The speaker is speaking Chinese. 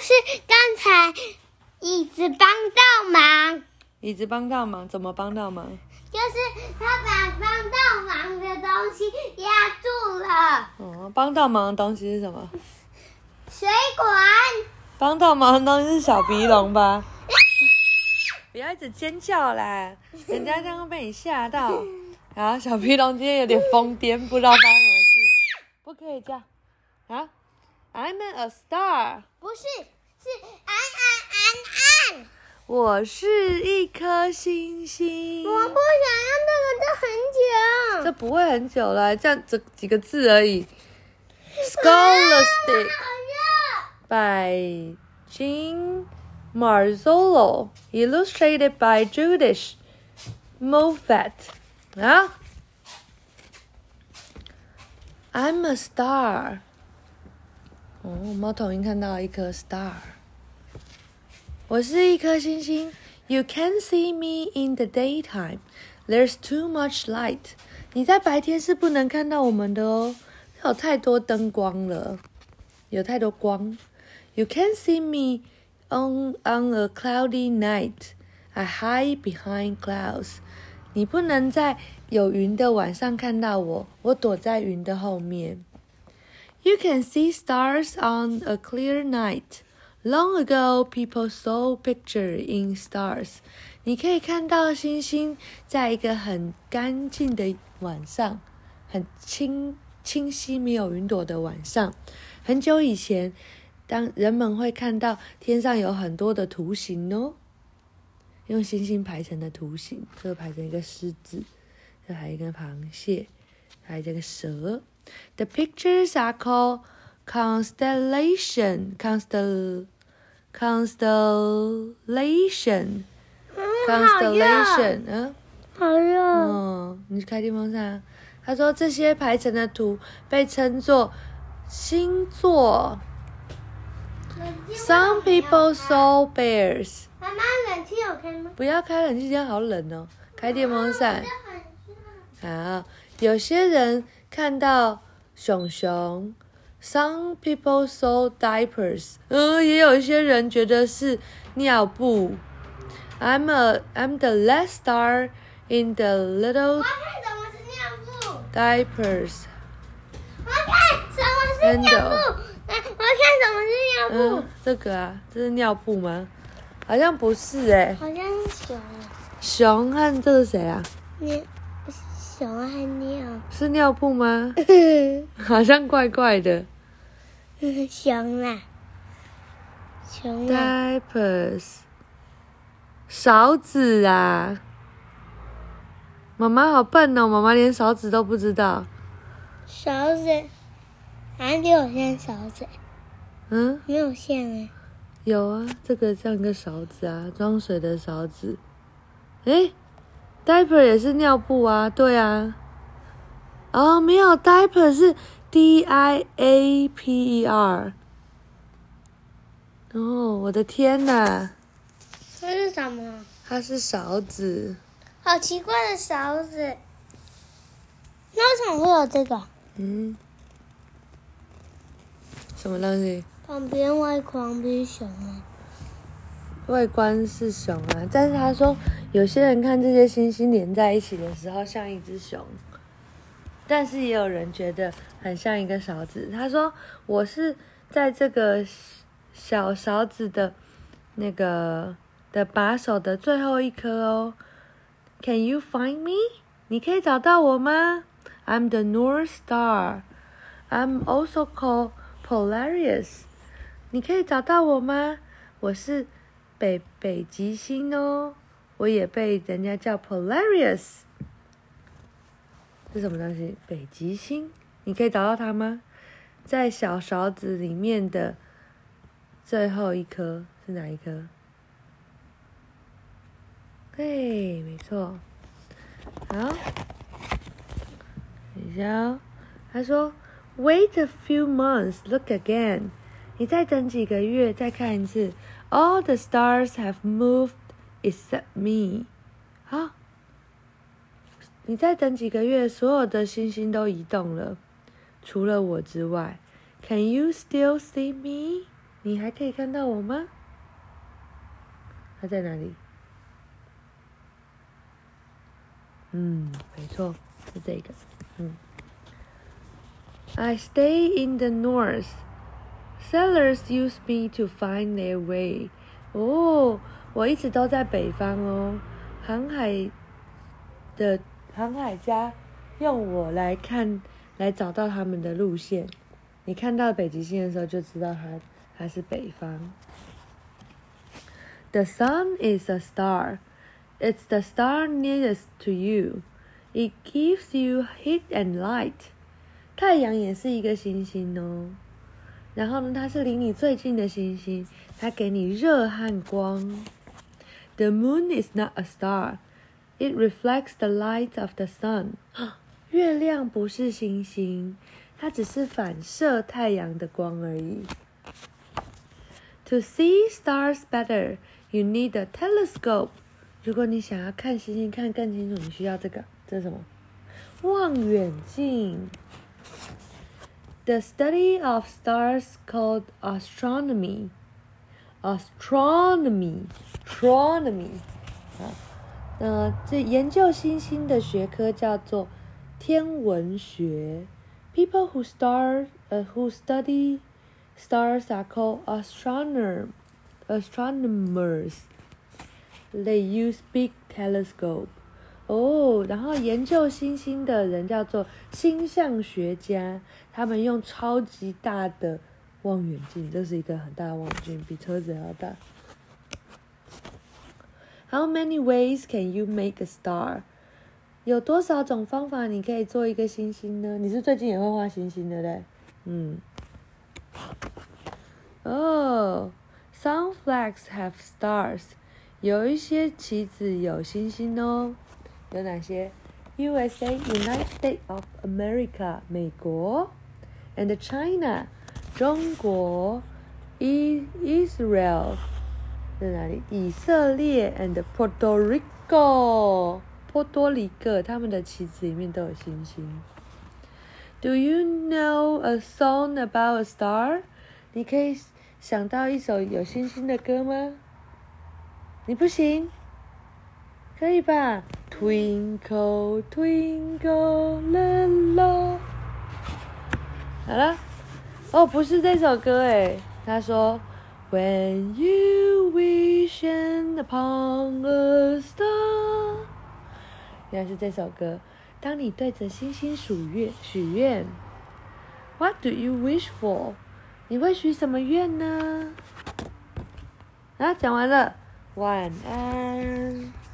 是刚才椅子帮到忙，椅子帮到忙，怎么帮到忙？就是他把帮到忙的东西压住了。哦，帮到忙的东西是什么？水管。帮到忙的东西是小鼻龙吧？不要一直尖叫啦，人家刚刚被你吓到。啊，小皮龙今天有点疯癫，不知道发生什么事，不可以这样。啊，I'm a star，不是，是安安安安。我是一颗星星。我不想要这个，这很久。这不会很久了，这样这几个字而已。Scholastic by Jean Marzolo, illustrated by Judith Moffat. 啊，I'm a star。哦，猫头鹰看到一颗 star。我是一颗星星。You can see me in the daytime. There's too much light. 你在白天是不能看到我们的哦，有太多灯光了，有太多光。You can see me on on a cloudy night. I hide behind clouds. 你不能在有云的晚上看到我，我躲在云的后面。You can see stars on a clear night. Long ago, people saw picture in stars. 你可以看到星星，在一个很干净的晚上，很清清晰、没有云朵的晚上。很久以前，当人们会看到天上有很多的图形哦。用星星排成的图形，这个排成一个狮子，这还一个螃蟹，还有这个蛇。The pictures are called constellation, constel, constellation, constellation。嗯，好热。嗯，你开电风扇。他说这些排成的图被称作星座。Some people saw bears. 妈妈，冷气有开吗？不要开冷气，今天好冷哦。开电风扇。好，有些人看到熊熊。Some people saw diapers。嗯，也有一些人觉得是尿布。I'm a I'm the last star in the little。我看什么是尿布？Diapers。我看什么是尿布？我看什么是尿布？嗯，这个啊，这是尿布吗？好像不是哎，好像是熊。熊和这是谁啊？尿，熊和尿。是尿布吗？好像怪怪的。熊啊，熊啊。Diapers，勺子啊。妈妈好笨哦，妈妈连勺子都不知道。勺子，哪里有线勺子？嗯，没有线哎。有啊，这个像个勺子啊，装水的勺子。哎，diaper 也是尿布啊，对啊。哦，没有，diaper 是 D I A P E R。哦，我的天哪！这是什么？它是勺子。好奇怪的勺子。那为什么会有这个？嗯。什么东西？旁边外观不是熊吗？外观是熊啊，但是他说有些人看这些星星连在一起的时候像一只熊，但是也有人觉得很像一个勺子。他说我是在这个小勺子的那个的把手的最后一颗哦。Can you find me？你可以找到我吗？I'm the North Star. I'm also called Polaris. 你可以找到我吗？我是北北极星哦，我也被人家叫 Polaris。是什么东西？北极星？你可以找到它吗？在小勺子里面的最后一颗是哪一颗？对，没错。好，等一下哦。他说：“Wait a few months, look again。”你再等几个月，再看一次。All the stars have moved except me。好，你再等几个月，所有的星星都移动了，除了我之外。Can you still see me？你还可以看到我吗？它在哪里？嗯，没错，是这个。嗯，I stay in the north. Sailors use me to find their way. 哦，我一直都在北方哦。航海的航海家用我来看，来找到他们的路线。你看到北极星的时候，就知道它它是北方。The sun is a star. It's the star nearest to you. It gives you heat and light. 太阳也是一个星星哦。然后呢，它是离你最近的星星，它给你热和光。The moon is not a star. It reflects the light of the sun. 月亮不是星星，它只是反射太阳的光而已。To see stars better, you need a telescope. 如果你想要看星星看更清楚，你需要这个，这是什么？望远镜。The study of stars called astronomy. Astronomy, astronomy. 啊，那这研究星星的学科叫做天文学。People who star, uh, who study stars are called astronomer, astronomers. They use big telescope. 哦，然后研究星星的人叫做星象学家，他们用超级大的望远镜，这是一个很大的望远镜，比车子还要大。How many ways can you make a star？有多少种方法你可以做一个星星呢？你是最近也会画星星的嘞？嗯。哦，Some flags have stars。有一些旗子有星星哦。有哪些？USA United States of America 美国，and China 中国，I Israel 在哪里？以色列 and Puerto Rico 波多黎各，他们的旗子里面都有星星。Do you know a song about a star？你可以想到一首有星星的歌吗？你不行。可以吧？Twinkle twinkle little，好了，哦，不是这首歌诶，他说，When you wish upon a star，原来是这首歌。当你对着星星许愿，许愿，What do you wish for？你会许什么愿呢？啊，讲完了，晚安。